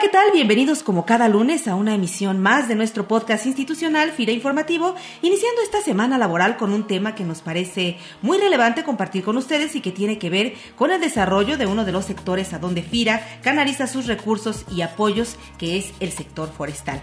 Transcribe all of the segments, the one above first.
¿Qué tal? Bienvenidos como cada lunes a una emisión más de nuestro podcast institucional FIRA Informativo, iniciando esta semana laboral con un tema que nos parece muy relevante compartir con ustedes y que tiene que ver con el desarrollo de uno de los sectores a donde FIRA canaliza sus recursos y apoyos, que es el sector forestal.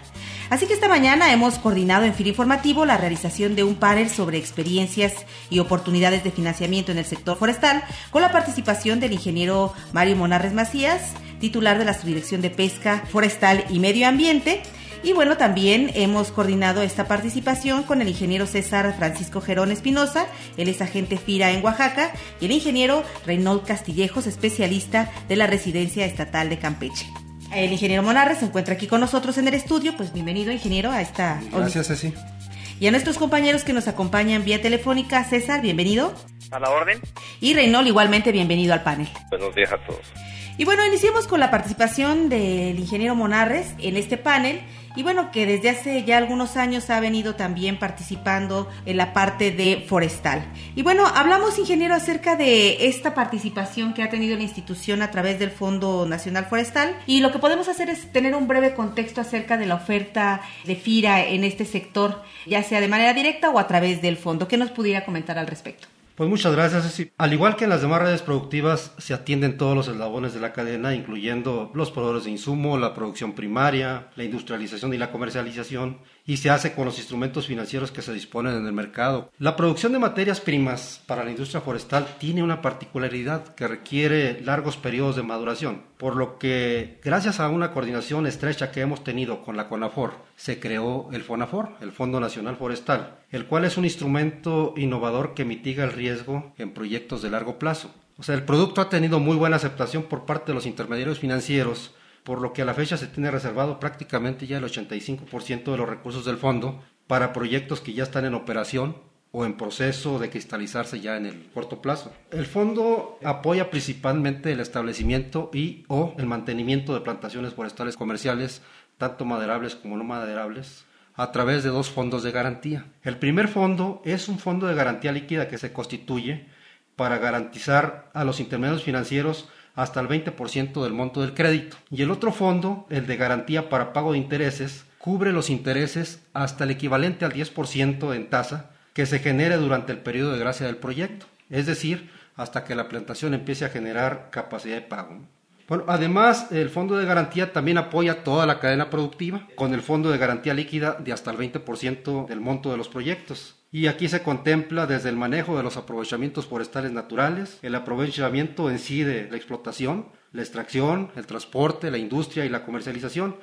Así que esta mañana hemos coordinado en FIRA Informativo la realización de un panel sobre experiencias y oportunidades de financiamiento en el sector forestal, con la participación del ingeniero Mario Monarres Macías, titular de la Subdirección de Pesca Forestal y Medio Ambiente. Y bueno, también hemos coordinado esta participación con el ingeniero César Francisco Gerón Espinosa, él es agente FIRA en Oaxaca, y el ingeniero Reynold Castillejos, especialista de la Residencia Estatal de Campeche. El ingeniero Monarres se encuentra aquí con nosotros en el estudio, pues bienvenido ingeniero a esta... Gracias, Ceci. Y a nuestros compañeros que nos acompañan vía telefónica, César, bienvenido. A la orden. Y Reynold, igualmente bienvenido al panel. Buenos días a todos. Y bueno, iniciemos con la participación del ingeniero Monarres en este panel. Y bueno, que desde hace ya algunos años ha venido también participando en la parte de forestal. Y bueno, hablamos, ingeniero, acerca de esta participación que ha tenido la institución a través del Fondo Nacional Forestal. Y lo que podemos hacer es tener un breve contexto acerca de la oferta de FIRA en este sector, ya sea de manera directa o a través del fondo. ¿Qué nos pudiera comentar al respecto? Pues muchas gracias. Al igual que en las demás redes productivas, se atienden todos los eslabones de la cadena, incluyendo los proveedores de insumo, la producción primaria, la industrialización y la comercialización, y se hace con los instrumentos financieros que se disponen en el mercado. La producción de materias primas para la industria forestal tiene una particularidad que requiere largos periodos de maduración, por lo que gracias a una coordinación estrecha que hemos tenido con la CONAFOR, se creó el FONAFOR, el Fondo Nacional Forestal, el cual es un instrumento innovador que mitiga el riesgo en proyectos de largo plazo. O sea, el producto ha tenido muy buena aceptación por parte de los intermediarios financieros, por lo que a la fecha se tiene reservado prácticamente ya el 85% de los recursos del fondo para proyectos que ya están en operación o en proceso de cristalizarse ya en el corto plazo. El fondo apoya principalmente el establecimiento y o el mantenimiento de plantaciones forestales comerciales, tanto maderables como no maderables, a través de dos fondos de garantía. El primer fondo es un fondo de garantía líquida que se constituye para garantizar a los intermediarios financieros hasta el 20% del monto del crédito. Y el otro fondo, el de garantía para pago de intereses, cubre los intereses hasta el equivalente al 10% en tasa que se genere durante el periodo de gracia del proyecto, es decir, hasta que la plantación empiece a generar capacidad de pago. Bueno, además, el fondo de garantía también apoya toda la cadena productiva con el fondo de garantía líquida de hasta el 20% del monto de los proyectos. Y aquí se contempla desde el manejo de los aprovechamientos forestales naturales, el aprovechamiento en sí de la explotación, la extracción, el transporte, la industria y la comercialización.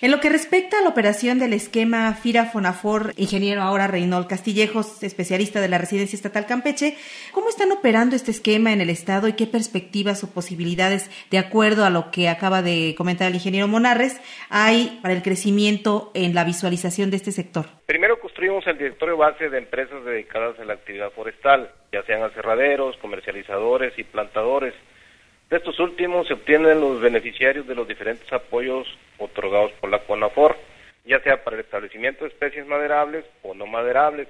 En lo que respecta a la operación del esquema FIRA Fonafor, ingeniero ahora Reynold Castillejos, especialista de la Residencia Estatal Campeche, ¿cómo están operando este esquema en el Estado y qué perspectivas o posibilidades, de acuerdo a lo que acaba de comentar el ingeniero Monarres, hay para el crecimiento en la visualización de este sector? Primero construimos el directorio base de empresas dedicadas a la actividad forestal, ya sean aserraderos, comercializadores y plantadores de estos últimos se obtienen los beneficiarios de los diferentes apoyos otorgados por la CONAFOR, ya sea para el establecimiento de especies maderables o no maderables.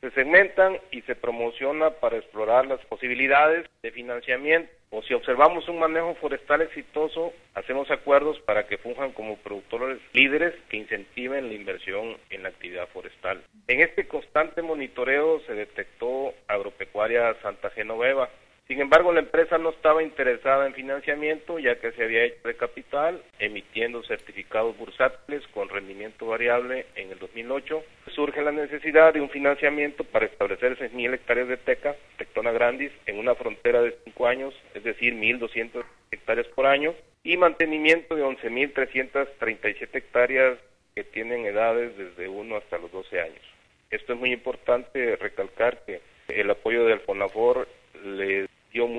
Se segmentan y se promociona para explorar las posibilidades de financiamiento o si observamos un manejo forestal exitoso, hacemos acuerdos para que funjan como productores líderes que incentiven la inversión en la actividad forestal. En este constante monitoreo se detectó Agropecuaria Santa Genoveva, sin embargo, la empresa no estaba interesada en financiamiento ya que se había hecho de capital emitiendo certificados bursátiles con rendimiento variable en el 2008. Surge la necesidad de un financiamiento para establecer 6.000 hectáreas de teca, Tectona grandis, en una frontera de 5 años, es decir, 1.200 hectáreas por año, y mantenimiento de 11.337 hectáreas que tienen edades desde 1 hasta los 12 años. Esto es muy importante recalcar que el apoyo del FONAFOR le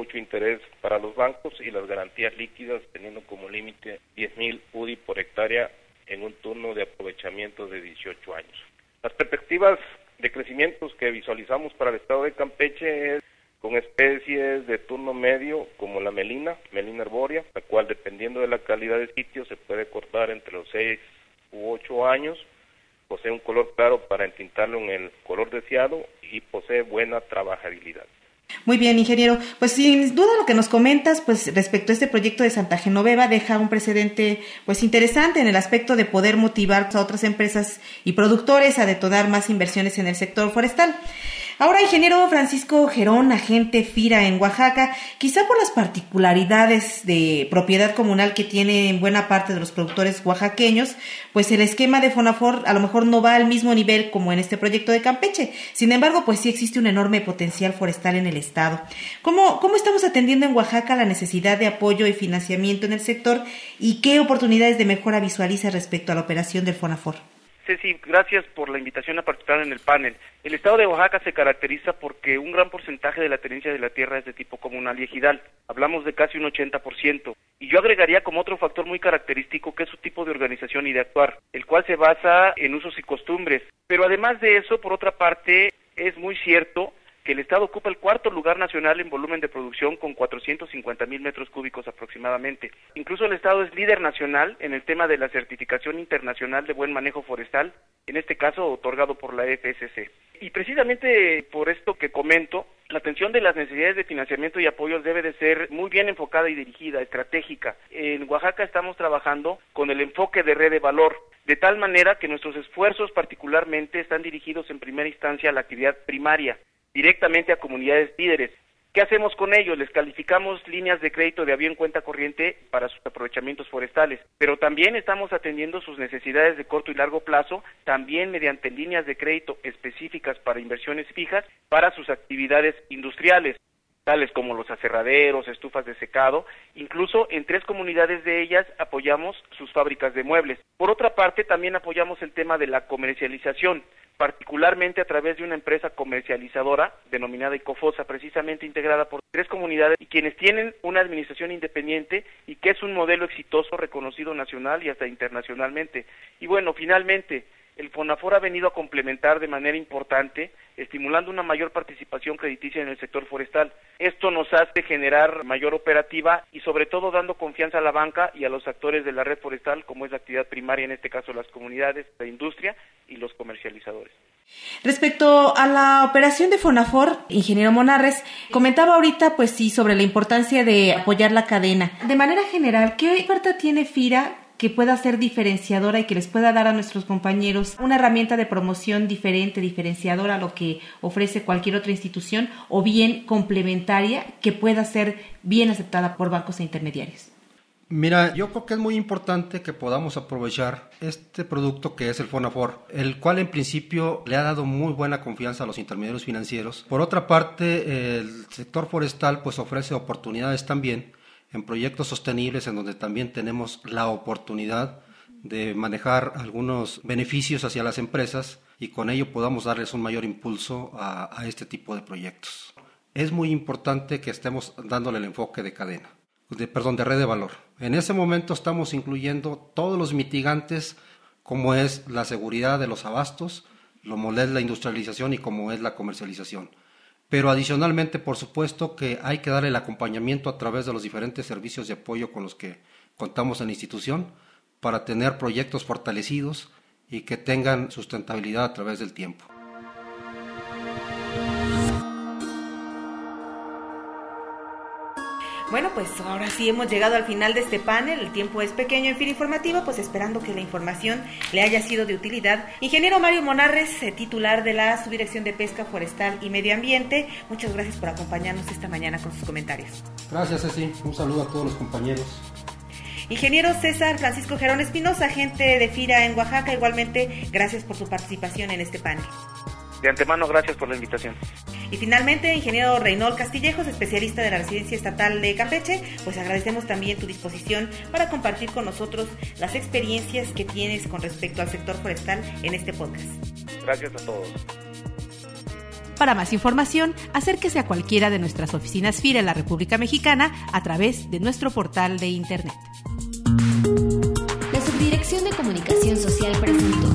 mucho interés para los bancos y las garantías líquidas teniendo como límite 10.000 UDI por hectárea en un turno de aprovechamiento de 18 años. Las perspectivas de crecimientos que visualizamos para el estado de Campeche es con especies de turno medio como la melina, melina arbórea, la cual dependiendo de la calidad de sitio se puede cortar entre los 6 u 8 años posee un color claro para entintarlo en el color deseado y posee buena trabajabilidad. Muy bien, ingeniero. Pues sin duda lo que nos comentas, pues respecto a este proyecto de Santa Genoveva deja un precedente pues interesante en el aspecto de poder motivar a otras empresas y productores a detonar más inversiones en el sector forestal. Ahora, ingeniero Francisco Gerón, agente FIRA en Oaxaca, quizá por las particularidades de propiedad comunal que tienen buena parte de los productores oaxaqueños, pues el esquema de Fonafor a lo mejor no va al mismo nivel como en este proyecto de Campeche. Sin embargo, pues sí existe un enorme potencial forestal en el estado. ¿Cómo, cómo estamos atendiendo en Oaxaca la necesidad de apoyo y financiamiento en el sector y qué oportunidades de mejora visualiza respecto a la operación del Fonafor? Ceci, gracias por la invitación a participar en el panel. El estado de Oaxaca se caracteriza porque un gran porcentaje de la tenencia de la tierra es de tipo comunal y ejidal. Hablamos de casi un 80%. Y yo agregaría como otro factor muy característico que es su tipo de organización y de actuar, el cual se basa en usos y costumbres. Pero además de eso, por otra parte, es muy cierto el Estado ocupa el cuarto lugar nacional en volumen de producción con 450 mil metros cúbicos aproximadamente. Incluso el Estado es líder nacional en el tema de la certificación internacional de buen manejo forestal, en este caso otorgado por la FSC. Y precisamente por esto que comento, la atención de las necesidades de financiamiento y apoyos debe de ser muy bien enfocada y dirigida, estratégica. En Oaxaca estamos trabajando con el enfoque de red de valor, de tal manera que nuestros esfuerzos particularmente están dirigidos en primera instancia a la actividad primaria, directamente a comunidades líderes. ¿Qué hacemos con ellos? Les calificamos líneas de crédito de avión cuenta corriente para sus aprovechamientos forestales, pero también estamos atendiendo sus necesidades de corto y largo plazo, también mediante líneas de crédito específicas para inversiones fijas para sus actividades industriales como los aserraderos, estufas de secado, incluso en tres comunidades de ellas apoyamos sus fábricas de muebles. Por otra parte, también apoyamos el tema de la comercialización particularmente a través de una empresa comercializadora denominada Icofosa, precisamente integrada por tres comunidades y quienes tienen una administración independiente y que es un modelo exitoso reconocido nacional y hasta internacionalmente. Y bueno, finalmente, el FONAFOR ha venido a complementar de manera importante, estimulando una mayor participación crediticia en el sector forestal. Esto nos hace generar mayor operativa y sobre todo dando confianza a la banca y a los actores de la red forestal, como es la actividad primaria, en este caso las comunidades, la industria y los comercializadores. Respecto a la operación de Fonafor, ingeniero Monarres, comentaba ahorita, pues sí, sobre la importancia de apoyar la cadena. De manera general, ¿qué oferta tiene FIRA que pueda ser diferenciadora y que les pueda dar a nuestros compañeros una herramienta de promoción diferente, diferenciadora a lo que ofrece cualquier otra institución o bien complementaria que pueda ser bien aceptada por bancos e intermediarios. Mira, yo creo que es muy importante que podamos aprovechar este producto que es el Fonafor, el cual en principio le ha dado muy buena confianza a los intermediarios financieros. Por otra parte, el sector forestal pues ofrece oportunidades también en proyectos sostenibles en donde también tenemos la oportunidad de manejar algunos beneficios hacia las empresas y con ello podamos darles un mayor impulso a, este tipo de proyectos. Es muy importante que estemos dándole el enfoque de cadena, de, perdón, de red de valor. En ese momento estamos incluyendo todos los mitigantes como es la seguridad de los abastos, como es la industrialización y como es la comercialización pero adicionalmente, por supuesto, que hay que dar el acompañamiento a través de los diferentes servicios de apoyo con los que contamos en la institución para tener proyectos fortalecidos y que tengan sustentabilidad a través del tiempo. Bueno, pues ahora sí hemos llegado al final de este panel. El tiempo es pequeño en fin informativo, pues esperando que la información le haya sido de utilidad. Ingeniero Mario Monarres, eh, titular de la Subdirección de Pesca Forestal y Medio Ambiente, muchas gracias por acompañarnos esta mañana con sus comentarios. Gracias, Ceci. Un saludo a todos los compañeros. Ingeniero César Francisco Gerón Espinosa, agente de FIRA en Oaxaca, igualmente, gracias por su participación en este panel. De antemano, gracias por la invitación. Y finalmente, ingeniero Reynold Castillejos, especialista de la Residencia Estatal de Campeche, pues agradecemos también tu disposición para compartir con nosotros las experiencias que tienes con respecto al sector forestal en este podcast. Gracias a todos. Para más información, acérquese a cualquiera de nuestras oficinas FIRA en la República Mexicana a través de nuestro portal de Internet. La Subdirección de Comunicación Social presentó